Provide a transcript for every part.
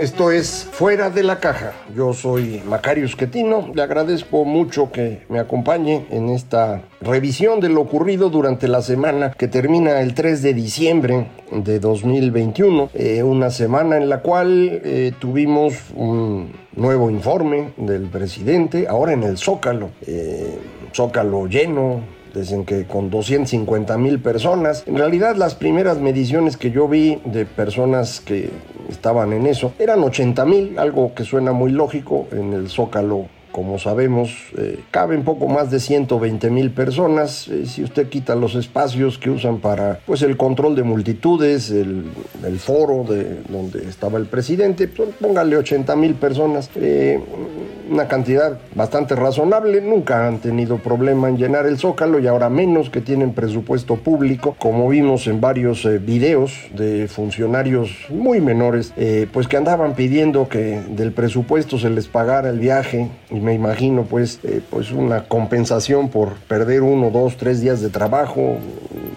Esto es Fuera de la Caja. Yo soy Macario Esquetino. Le agradezco mucho que me acompañe en esta revisión de lo ocurrido durante la semana que termina el 3 de diciembre de 2021. Eh, una semana en la cual eh, tuvimos un nuevo informe del presidente, ahora en el Zócalo. Eh, Zócalo lleno, Dicen que con 250 mil personas. En realidad las primeras mediciones que yo vi de personas que estaban en eso. Eran 80 mil, algo que suena muy lógico en el Zócalo como sabemos, eh, caben poco más de 120 mil personas. Eh, si usted quita los espacios que usan para pues, el control de multitudes, el, foro de donde estaba el presidente, pues, póngale 80 mil personas. Eh, una cantidad bastante razonable. Nunca han tenido problema en llenar el zócalo y ahora menos que tienen presupuesto público, como vimos en varios videos de funcionarios muy menores, pues que andaban pidiendo que del presupuesto se les pagara el viaje me imagino pues, eh, pues una compensación por perder uno, dos, tres días de trabajo,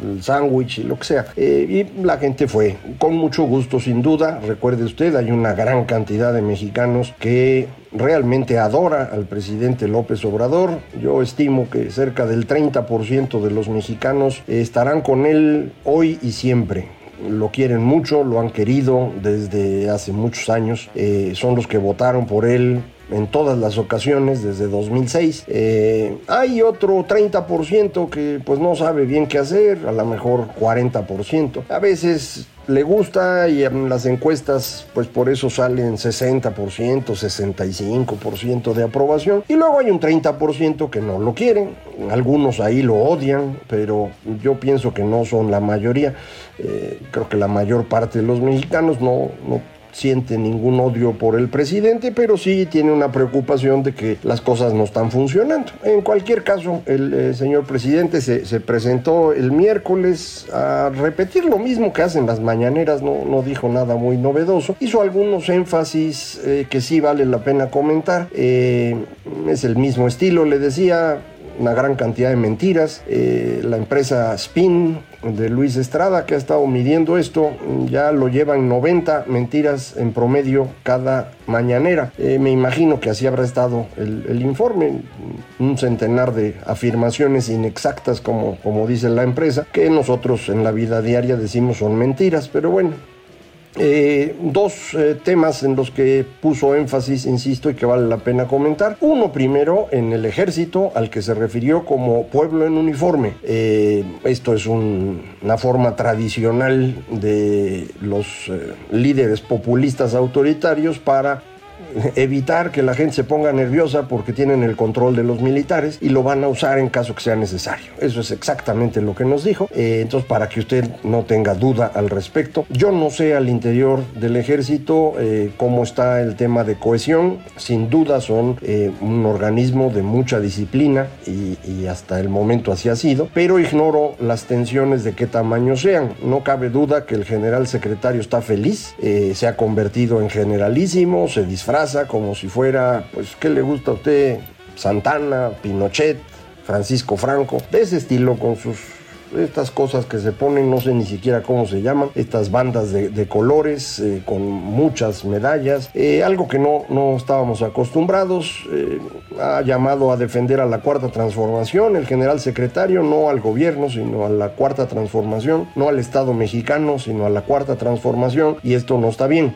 el sándwich y lo que sea. y la gente fue con mucho gusto sin duda. Recuerde usted, hay una gran cantidad de mexicanos que realmente adora al presidente López Obrador. Yo estimo que cerca del 30% de los mexicanos estarán con él hoy y siempre lo quieren mucho, lo han querido desde hace muchos años, eh, son los que votaron por él en todas las ocasiones desde 2006. Eh, hay otro 30% que pues no sabe bien qué hacer, a lo mejor 40%. A veces le gusta y en las encuestas pues por eso salen 60%, 65% de aprobación y luego hay un 30% que no lo quieren, algunos ahí lo odian, pero yo pienso que no son la mayoría, eh, creo que la mayor parte de los mexicanos no, no siente ningún odio por el presidente, pero sí tiene una preocupación de que las cosas no están funcionando. En cualquier caso, el eh, señor presidente se, presentó el miércoles a repetir lo mismo que hacen las mañaneras, no, no dijo nada muy novedoso, hizo algunos énfasis eh, que sí vale la pena comentar, eh, es el mismo estilo, le decía, una gran cantidad de mentiras. la empresa Spin de Luis Estrada, que ha estado midiendo esto, ya lo llevan 90 mentiras en promedio cada mañanera. Eh, me imagino que así habrá estado el, informe, un centenar de afirmaciones inexactas, como, como dice la empresa, que nosotros en la vida diaria decimos son mentiras, pero bueno, eh, dos eh, temas en los que puso énfasis, insisto, y que vale la pena comentar. Uno primero en el ejército, al que se refirió como pueblo en uniforme. Eh, esto es una forma tradicional de los líderes populistas autoritarios para evitar que la gente se ponga nerviosa porque tienen el control de los militares y lo van a usar en caso que sea necesario. Eso es exactamente lo que nos dijo. Eh, entonces, para que usted no tenga duda al respecto, yo no sé al interior del ejército eh, cómo está el tema de cohesión. Sin duda son eh, un organismo de mucha disciplina y, y hasta el momento así ha sido, pero ignoro las tensiones de qué tamaño sean. No cabe duda que el general secretario está feliz, se ha convertido en generalísimo, se disfraza como si fuera, pues, ¿qué le gusta a usted? Santana, Pinochet, Francisco Franco, de ese estilo con sus estas cosas que se ponen, no sé ni siquiera cómo se llaman, estas bandas de, colores eh, con muchas medallas, eh, algo que no, no estábamos acostumbrados, eh, ha llamado a defender a la cuarta transformación, el general secretario, no al gobierno, sino a la cuarta transformación, no al Estado mexicano, sino a la cuarta transformación, y esto no está bien,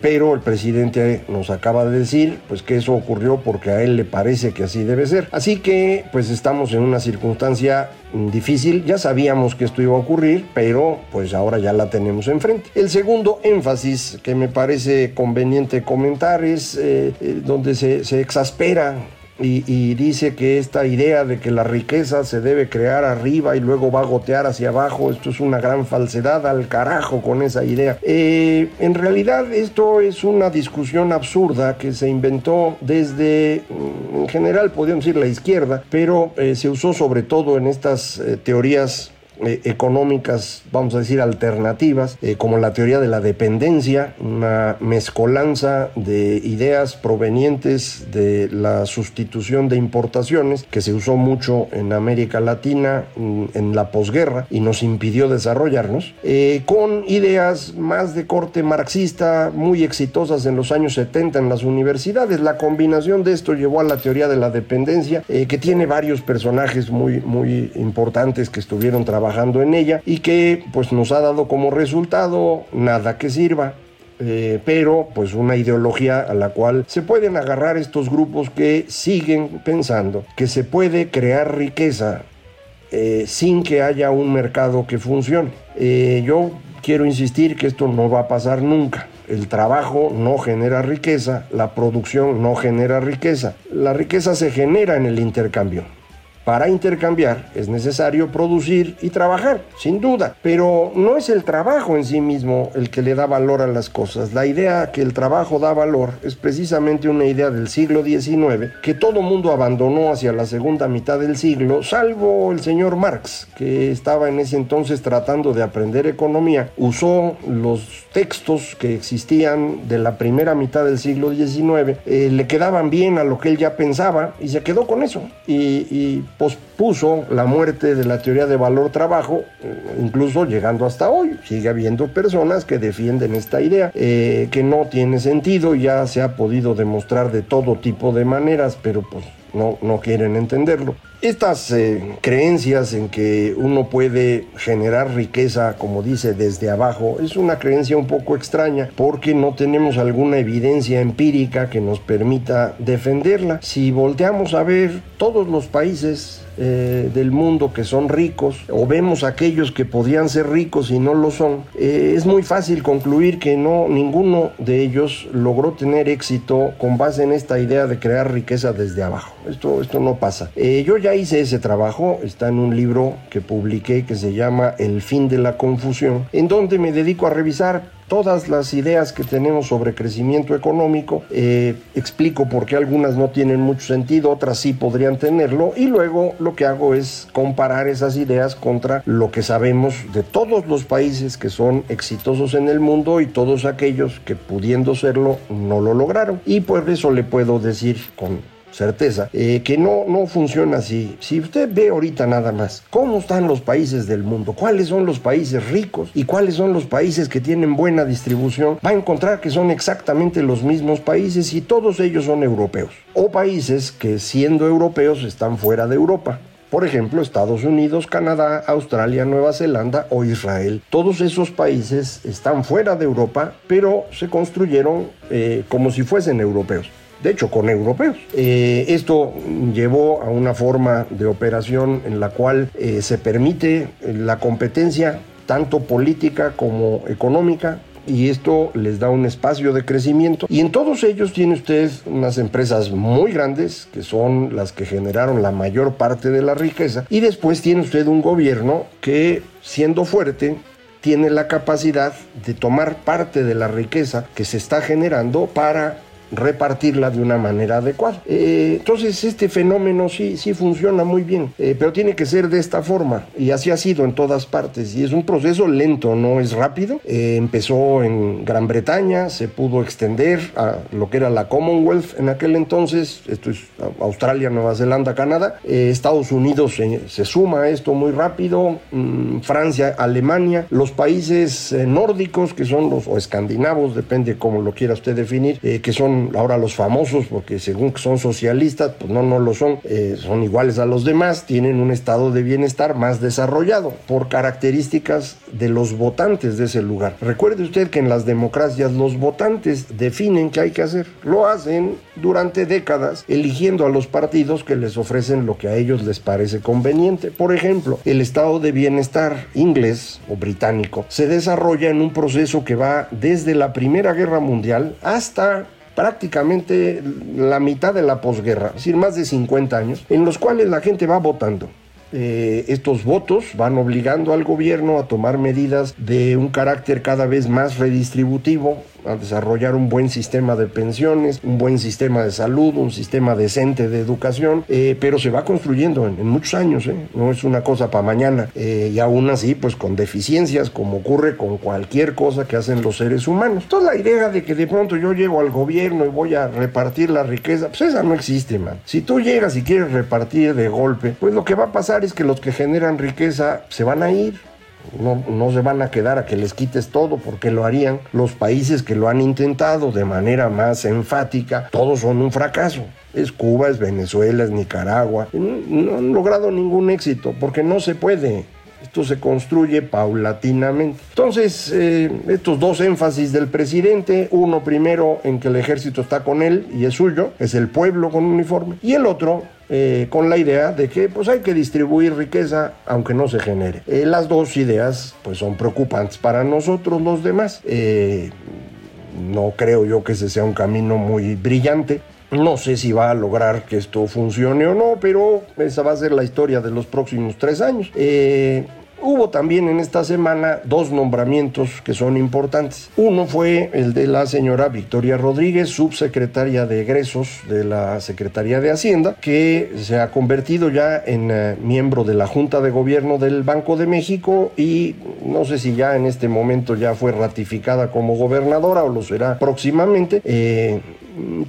pero el presidente nos acaba de decir, pues que eso ocurrió porque a él le parece que así debe ser, así que pues estamos en una circunstancia difícil, ya sabíamos que esto iba a ocurrir, pero pues ahora ya la tenemos enfrente. El segundo énfasis que me parece conveniente comentar es eh, eh, donde se, se exaspera y, dice que esta idea de que la riqueza se debe crear arriba y luego va a gotear hacia abajo, esto es una gran falsedad, al carajo con esa idea. Eh, en realidad esto es una discusión absurda que se inventó desde, mm, en general podríamos decir la izquierda, pero eh, se usó sobre todo en estas eh, teorías eh, económicas, vamos a decir, alternativas, eh, como la teoría de la dependencia, una mezcolanza de ideas provenientes de la sustitución de importaciones, que se usó mucho en América Latina mm, en la posguerra y nos impidió desarrollarnos, eh, con ideas más de corte marxista, muy exitosas en los años 70 en las universidades. La combinación de esto llevó a la teoría de la dependencia, que tiene varios personajes muy, muy importantes que estuvieron trabajando trabajando en ella y que pues nos ha dado como resultado nada que sirva. Eh, pero pues una ideología a la cual se pueden agarrar estos grupos que siguen pensando que se puede crear riqueza eh, sin que haya un mercado que funcione. Eh, yo quiero insistir que esto no va a pasar nunca. El trabajo no genera riqueza, la producción no genera riqueza. La riqueza se genera en el intercambio. Para intercambiar es necesario producir y trabajar, sin duda, pero no es el trabajo en sí mismo el que le da valor a las cosas. La idea que el trabajo da valor es precisamente una idea del siglo XIX que todo mundo abandonó hacia la segunda mitad del siglo, salvo el señor Marx, que estaba en ese entonces tratando de aprender economía, usó los textos que existían de la primera mitad del siglo XIX, eh, le quedaban bien a lo que él ya pensaba y se quedó con eso. y post pospuso la muerte de la teoría de valor trabajo, incluso llegando hasta hoy. Sigue habiendo personas que defienden esta idea, eh, que no tiene sentido, ya se ha podido demostrar de todo tipo de maneras, pero pues no, no quieren entenderlo. Estas eh, creencias en que uno puede generar riqueza, como dice, desde abajo, es una creencia un poco extraña porque no tenemos alguna evidencia empírica que nos permita defenderla. Si volteamos a ver todos los países eh, del mundo que son ricos o vemos aquellos que podían ser ricos y no lo son, eh, es muy fácil concluir que no ninguno de ellos logró tener éxito con base en esta idea de crear riqueza desde abajo. Esto, esto no pasa. Eh, yo ya hice ese trabajo, está en un libro que publiqué que se llama El fin de la confusión, en donde me dedico a revisar todas las ideas que tenemos sobre crecimiento económico. Eh, explico por qué algunas no tienen mucho sentido, otras sí podrían tenerlo. Y luego lo que hago es comparar esas ideas contra lo que sabemos de todos los países que son exitosos en el mundo y todos aquellos que pudiendo serlo no lo lograron. Y por eso le puedo decir con certeza, eh, que no, no funciona así. Si usted ve ahorita nada más cómo están los países del mundo, cuáles son los países ricos y cuáles son los países que tienen buena distribución, va a encontrar que son exactamente los mismos países y todos ellos son europeos. O países que siendo europeos están fuera de Europa. Por ejemplo, Estados Unidos, Canadá, Australia, Nueva Zelanda o Israel. Todos esos países están fuera de Europa, pero se construyeron eh, como si fuesen europeos de hecho con europeos. Eh, esto llevó a una forma de operación en la cual eh, se permite la competencia tanto política como económica y esto les da un espacio de crecimiento. Y en todos ellos tiene usted unas empresas muy grandes que son las que generaron la mayor parte de la riqueza y después tiene usted un gobierno que siendo fuerte tiene la capacidad de tomar parte de la riqueza que se está generando para repartirla de una manera adecuada. Eh, entonces este fenómeno sí, sí funciona muy bien, eh, pero tiene que ser de esta forma y así ha sido en todas partes y es un proceso lento, no es rápido. Eh, empezó en Gran Bretaña, se pudo extender a lo que era la Commonwealth en aquel entonces, esto es Australia, Nueva Zelanda, Canadá, Estados Unidos se, suma a esto muy rápido, mm, Francia, Alemania, los países nórdicos que son los, o escandinavos, depende cómo lo quiera usted definir, que ahora los famosos porque según que son socialistas, pues no, no lo son, eh, son iguales a los demás, tienen un estado de bienestar más desarrollado por características de los votantes de ese lugar. Recuerde usted que en las democracias los votantes definen qué hay que hacer, lo hacen durante décadas eligiendo a los partidos que les ofrecen lo que a ellos les parece conveniente. Por ejemplo, el estado de bienestar inglés o británico se desarrolla en un proceso que va desde la Primera Guerra Mundial hasta prácticamente la mitad de la posguerra, es decir, más de 50 años, en los cuales la gente va votando. Eh, estos votos van obligando al gobierno a tomar medidas de un carácter cada vez más redistributivo, a desarrollar un buen sistema de pensiones, un buen sistema de salud, un sistema decente de educación, eh, pero se va construyendo en, muchos años, ¿eh? no es una cosa para mañana, eh, y aún así, pues con deficiencias, como ocurre con cualquier cosa que hacen los seres humanos. Toda la idea de que de pronto yo llego al gobierno y voy a repartir la riqueza, pues esa no existe, man. Si tú llegas y quieres repartir de golpe, pues lo que va a pasar es que los que generan riqueza se van a ir no, no, se van a quedar a que les quites todo porque lo harían. Los países que lo han intentado de manera más enfática, todos son un fracaso. Es Cuba, es Venezuela, es Nicaragua. No, han logrado ningún éxito porque no se puede. Esto se construye paulatinamente. Entonces, eh, estos dos énfasis del presidente, uno primero en que el ejército está con él y es suyo, es el pueblo con uniforme, y el otro eh, con la idea de que pues hay que distribuir riqueza aunque no se genere. Eh, las dos ideas pues son preocupantes para nosotros los demás. No creo yo que ese sea un camino muy brillante. No sé si va a lograr que esto funcione o no, pero esa va a ser la historia de los próximos tres años. Hubo también en esta semana dos nombramientos que son importantes. Uno fue el de la señora Victoria Rodríguez, subsecretaria de egresos de la Secretaría de Hacienda, que se ha convertido ya en eh, miembro de la Junta de Gobierno del Banco de México y no sé si ya en este momento ya fue ratificada como gobernadora o lo será próximamente. Eh,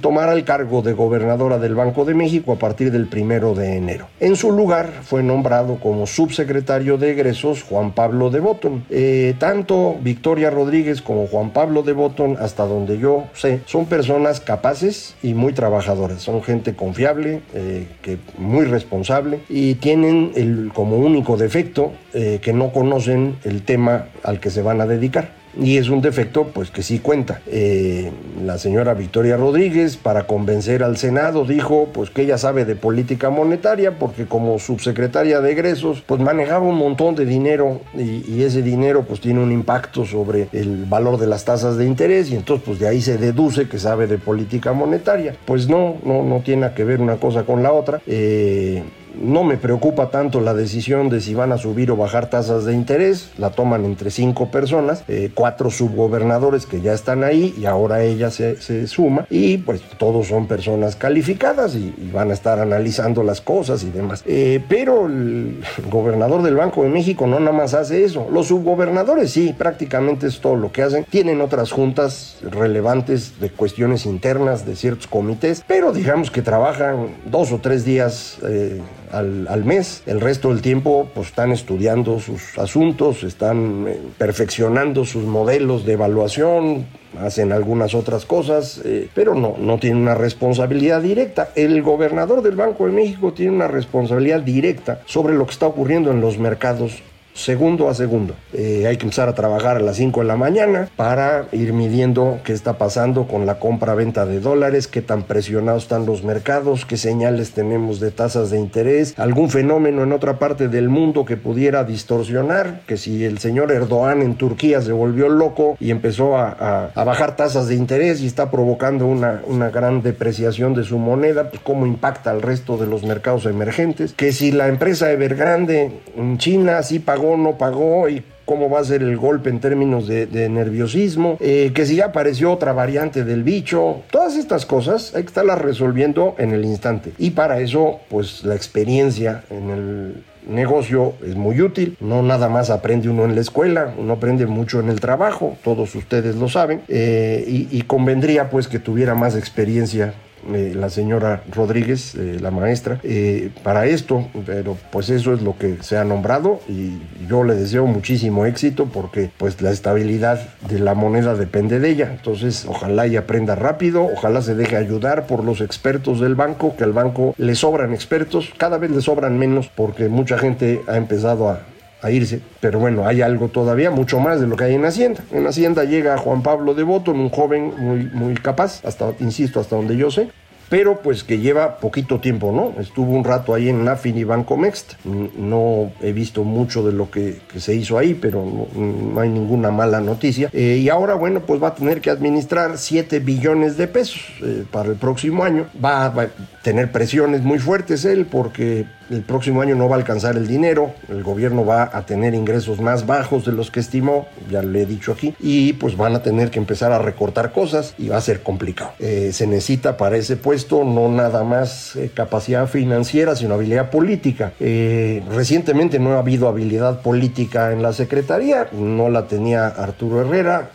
tomará el cargo de gobernadora del Banco de México a partir del primero de enero. En su lugar fue nombrado como subsecretario de egresos Juan Pablo de Botton. Eh, tanto Victoria Rodríguez como Juan Pablo de Botton, hasta donde yo sé, son personas capaces y muy trabajadoras. Son gente confiable, eh, que muy responsable y tienen el, como único defecto eh, que no conocen el tema al que se van a dedicar y es un defecto pues que sí cuenta. Eh, la señora Victoria Rodríguez para convencer al Senado dijo pues que ella sabe de política monetaria porque como subsecretaria de egresos pues manejaba un montón de dinero y, ese dinero pues tiene un impacto sobre el valor de las tasas de interés y entonces pues de ahí se deduce que sabe de política monetaria. Pues no, no, no tiene que ver una cosa con la otra. Eh, no me preocupa tanto la decisión de si van a subir o bajar tasas de interés, la toman entre cinco personas, eh, cuatro subgobernadores que ya están ahí y ahora ella se, suma y pues todos son personas calificadas y, van a estar analizando las cosas y demás. Eh, pero el gobernador del Banco de México no nada más hace eso, los subgobernadores sí, prácticamente es todo lo que hacen, tienen otras juntas relevantes de cuestiones internas de ciertos comités, pero digamos que trabajan dos o tres días. Eh, al, mes. El resto del tiempo pues, están estudiando sus asuntos, están eh, perfeccionando sus modelos de evaluación, hacen algunas otras cosas, eh, pero no, no tienen una responsabilidad directa. El gobernador del Banco de México tiene una responsabilidad directa sobre lo que está ocurriendo en los mercados segundo a segundo. Eh, hay que empezar a trabajar a las 5 de la mañana para ir midiendo qué está pasando con la compra-venta de dólares, qué tan presionados están los mercados, qué señales tenemos de tasas de interés, algún fenómeno en otra parte del mundo que pudiera distorsionar, que si el señor Erdogan en Turquía se volvió loco y empezó a, bajar tasas de interés y está provocando una, una gran depreciación de su moneda, pues cómo impacta al resto de los mercados emergentes, que si la empresa Evergrande en China sí pagó no pagó y cómo va a ser el golpe en términos de, nerviosismo, eh, que si ya apareció otra variante del bicho, todas estas cosas hay que estarlas resolviendo en el instante. Y para eso, pues la experiencia en el negocio es muy útil, no nada más aprende uno en la escuela, uno aprende mucho en el trabajo, todos ustedes lo saben, eh, y, y, convendría pues que tuviera más experiencia eh, la señora Rodríguez, eh, la maestra, eh, para esto, pero pues eso es lo que se ha nombrado y yo le deseo muchísimo éxito porque pues la estabilidad de la moneda depende de ella. Entonces, ojalá y aprenda rápido, ojalá se deje ayudar por los expertos del banco, que al banco le sobran expertos, cada vez le sobran menos porque mucha gente ha empezado a, a irse. Pero bueno, hay algo todavía, mucho más de lo que hay en Hacienda. En Hacienda llega Juan Pablo de Botton, un joven muy, muy capaz, hasta, insisto, hasta donde yo sé, pero pues que lleva poquito tiempo, ¿no? Estuvo un rato ahí en Nafin y Bancomext, no he visto mucho de lo que, se hizo ahí, pero no, hay ninguna mala noticia. Eh, y ahora, bueno, pues va a tener que administrar 7 billones de pesos eh, para el próximo año. Va, va, a tener presiones muy fuertes él porque el próximo año no va a alcanzar el dinero, el gobierno va a tener ingresos más bajos de los que estimó, ya le he dicho aquí, y pues van a tener que empezar a recortar cosas y va a ser complicado. Eh, se necesita para ese no nada más eh, capacidad financiera, sino habilidad política. Eh, recientemente no ha habido habilidad política en la Secretaría, no la tenía Arturo Herrera,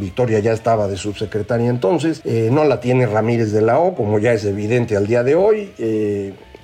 Victoria ya estaba de subsecretaria entonces, no la tiene Ramírez de la O, como ya es evidente al día de hoy.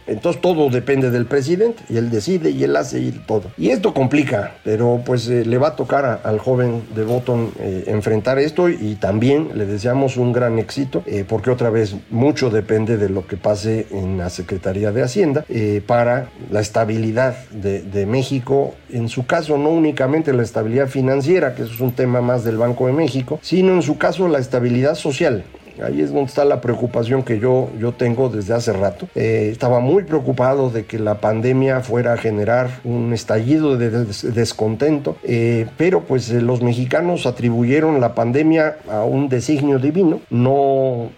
Entonces todo depende del presidente y él decide y él hace y todo. Y esto complica, pero pues eh, le va a tocar al joven de Botton eh, enfrentar esto y también le deseamos un gran éxito eh, porque otra vez mucho depende de lo que pase en la Secretaría de Hacienda para la estabilidad de, de, México. En su caso no únicamente la estabilidad financiera, que eso es un tema más del Banco de México, sino en su caso la estabilidad social. Ahí es donde está la preocupación que yo, yo tengo desde hace rato. Eh, estaba muy preocupado de que la pandemia fuera a generar un estallido de descontento, eh, pero pues eh, los mexicanos atribuyeron la pandemia a un designio divino. No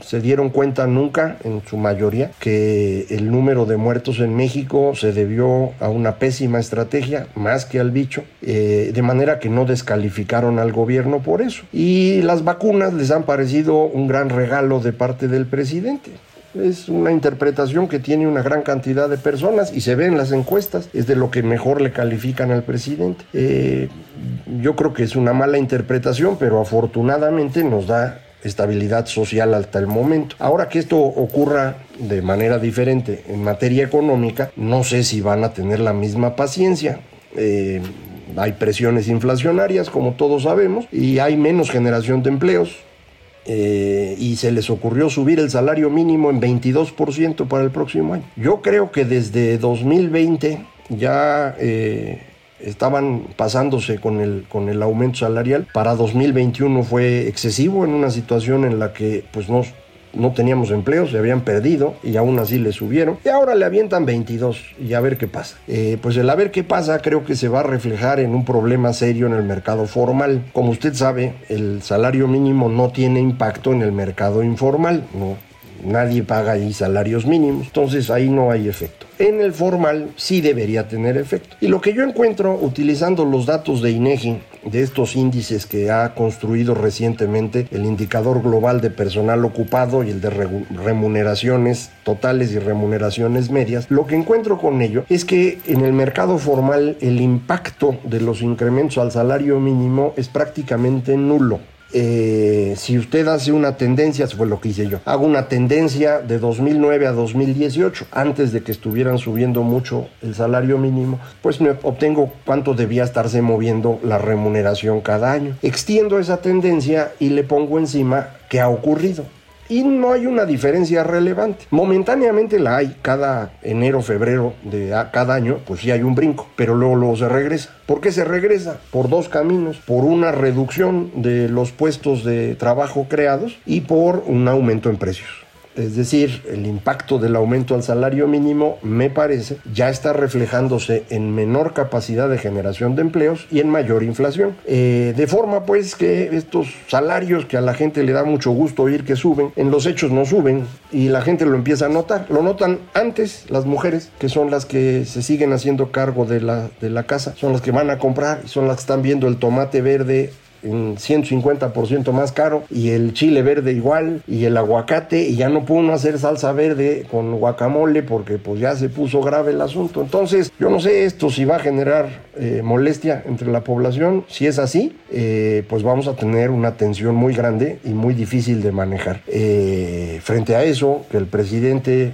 se dieron cuenta nunca, en su mayoría, que el número de muertos en México se debió a una pésima estrategia, más que al bicho, de manera que no descalificaron al gobierno por eso. Y las vacunas les han parecido un gran regalo de parte del presidente. Es una interpretación que tiene una gran cantidad de personas y se ve en las encuestas, es de lo que mejor le califican al presidente. Eh, yo creo que es una mala interpretación, pero afortunadamente nos da estabilidad social hasta el momento. Ahora que esto ocurra de manera diferente en materia económica, no sé si van a tener la misma paciencia. Eh, hay presiones inflacionarias, como todos sabemos, y hay menos generación de empleos eh, y se les ocurrió subir el salario mínimo en 22% para el próximo año. Yo creo que desde 2020 ya eh, estaban pasándose con el, con el aumento salarial. Para 2021 fue excesivo en una situación en la que pues no no teníamos empleo, se habían perdido y aún así le subieron. Y ahora le avientan 22 y a ver qué pasa. Eh, pues el a ver qué pasa creo que se va a reflejar en un problema serio en el mercado formal. Como usted sabe, el salario mínimo no tiene impacto en el mercado informal. No, nadie paga ahí salarios mínimos, entonces ahí no hay efecto. En el formal sí debería tener efecto. Y lo que yo encuentro utilizando los datos de INEGI, de estos índices que ha construido recientemente el indicador global de personal ocupado y el de remuneraciones totales y remuneraciones medias, lo que encuentro con ello es que en el mercado formal el impacto de los incrementos al salario mínimo es prácticamente nulo. Eh, si usted hace una tendencia, fue lo que hice yo, hago una tendencia de 2009 a 2018, antes de que estuvieran subiendo mucho el salario mínimo, pues me obtengo cuánto debía estarse moviendo la remuneración cada año. Extiendo esa tendencia y le pongo encima qué ha ocurrido y no hay una diferencia relevante. Momentáneamente la hay cada enero, febrero de cada año, pues sí hay un brinco, pero luego, luego se regresa. ¿Por qué se regresa? Por dos caminos, por una reducción de los puestos de trabajo creados y por un aumento en precios. Es decir, el impacto del aumento al salario mínimo, me parece, ya está reflejándose en menor capacidad de generación de empleos y en mayor inflación. Eh, de forma pues que estos salarios que a la gente le da mucho gusto oír que suben, en los hechos no suben y la gente lo empieza a notar. Lo notan antes las mujeres, que son las que se siguen haciendo cargo de la, de la casa, son las que van a comprar y son las que están viendo el tomate verde en 150% más caro y el chile verde igual y el aguacate y ya no pudo hacer salsa verde con guacamole porque pues ya se puso grave el asunto. Entonces yo no sé esto si va a generar eh, molestia entre la población. Si es así, eh, pues vamos a tener una tensión muy grande y muy difícil de manejar. Eh, frente a eso, que el presidente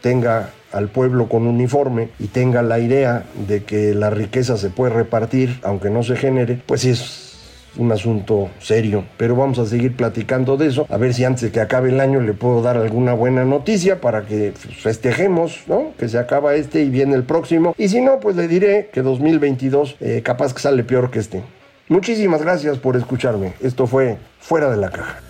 tenga al pueblo con uniforme y tenga la idea de que la riqueza se puede repartir aunque no se genere, pues es un asunto serio, pero vamos a seguir platicando de eso, a ver si antes de que acabe el año le puedo dar alguna buena noticia para que festejemos, ¿no? Que se acaba este y viene el próximo, y si no, pues le diré que 2022 eh, capaz que sale peor que este. Muchísimas gracias por escucharme, esto fue Fuera de la Caja.